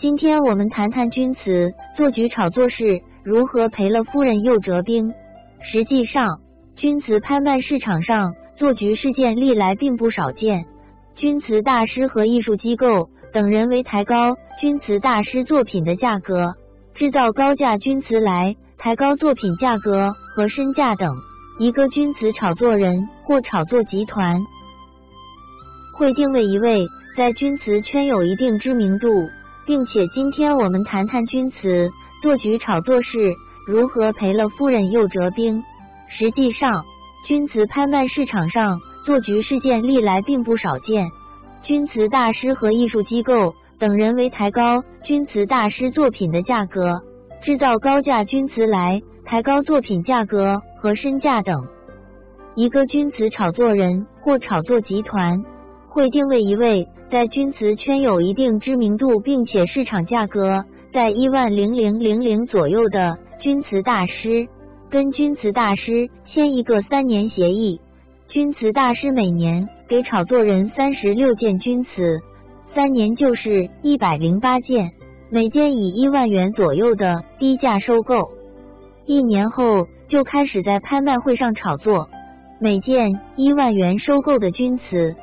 今天我们谈谈君慈做局炒作是如何赔了夫人又折兵。实际上，君慈拍卖市场上做局事件历来并不少见。君慈大师和艺术机构等人为抬高君慈大师作品的价格，制造高价君慈来抬高作品价格和身价等。一个君慈炒作人或炒作集团会定位一位在君慈圈有一定知名度。并且今天我们谈谈君慈做局炒作是如何赔了夫人又折兵。实际上，君慈拍卖市场上做局事件历来并不少见。君慈大师和艺术机构等人为抬高君慈大师作品的价格，制造高价君慈来抬高作品价格和身价等。一个君慈炒作人或炒作集团会定位一位。在钧瓷圈有一定知名度，并且市场价格在一万零零零零左右的钧瓷大师，跟钧瓷大师签一个三年协议。钧瓷大师每年给炒作人三十六件钧瓷，三年就是一百零八件，每件以一万元左右的低价收购。一年后就开始在拍卖会上炒作，每件一万元收购的钧瓷。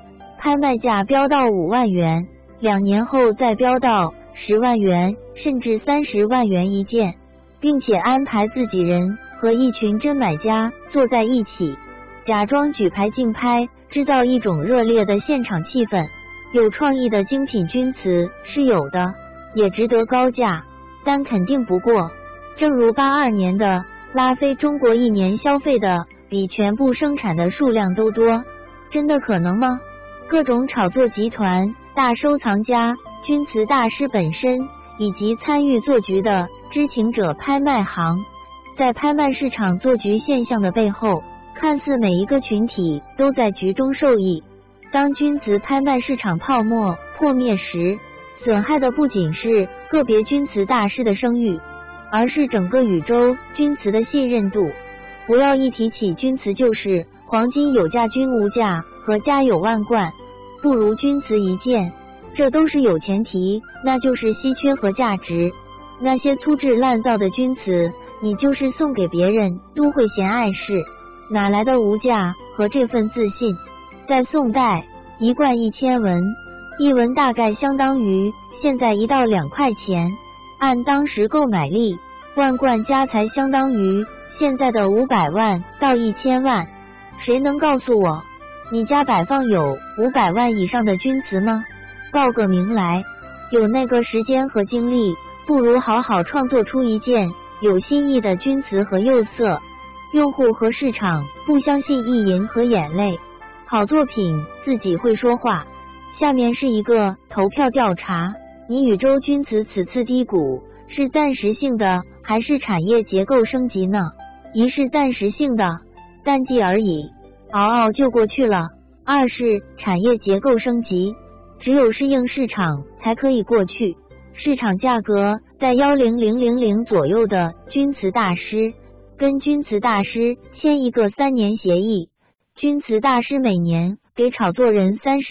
拍卖价飙到五万元，两年后再飙到十万元，甚至三十万元一件，并且安排自己人和一群真买家坐在一起，假装举牌竞拍，制造一种热烈的现场气氛。有创意的精品钧瓷是有的，也值得高价，但肯定不过。正如八二年的拉菲，中国一年消费的比全部生产的数量都多，真的可能吗？各种炒作集团、大收藏家、钧瓷大师本身，以及参与做局的知情者拍卖行，在拍卖市场做局现象的背后，看似每一个群体都在局中受益。当钧瓷拍卖市场泡沫破灭时，损害的不仅是个别钧瓷大师的声誉，而是整个宇宙钧瓷的信任度。不要一提起钧瓷就是黄金有价，钧无价。和家有万贯，不如钧瓷一件，这都是有前提，那就是稀缺和价值。那些粗制滥造的钧瓷，你就是送给别人都会嫌碍事，哪来的无价和这份自信？在宋代，一贯一千文，一文大概相当于现在一到两块钱，按当时购买力，万贯家财相当于现在的五百万到一千万。谁能告诉我？你家摆放有五百万以上的钧瓷吗？报个名来！有那个时间和精力，不如好好创作出一件有新意的钧瓷和釉色。用户和市场不相信意淫和眼泪，好作品自己会说话。下面是一个投票调查：你宇宙钧瓷此次低谷是暂时性的，还是产业结构升级呢？一是暂时性的，淡季而已。熬熬就过去了。二是产业结构升级，只有适应市场才可以过去。市场价格在幺零零零零左右的钧瓷大师，跟钧瓷大师签一个三年协议。钧瓷大师每年给炒作人三十。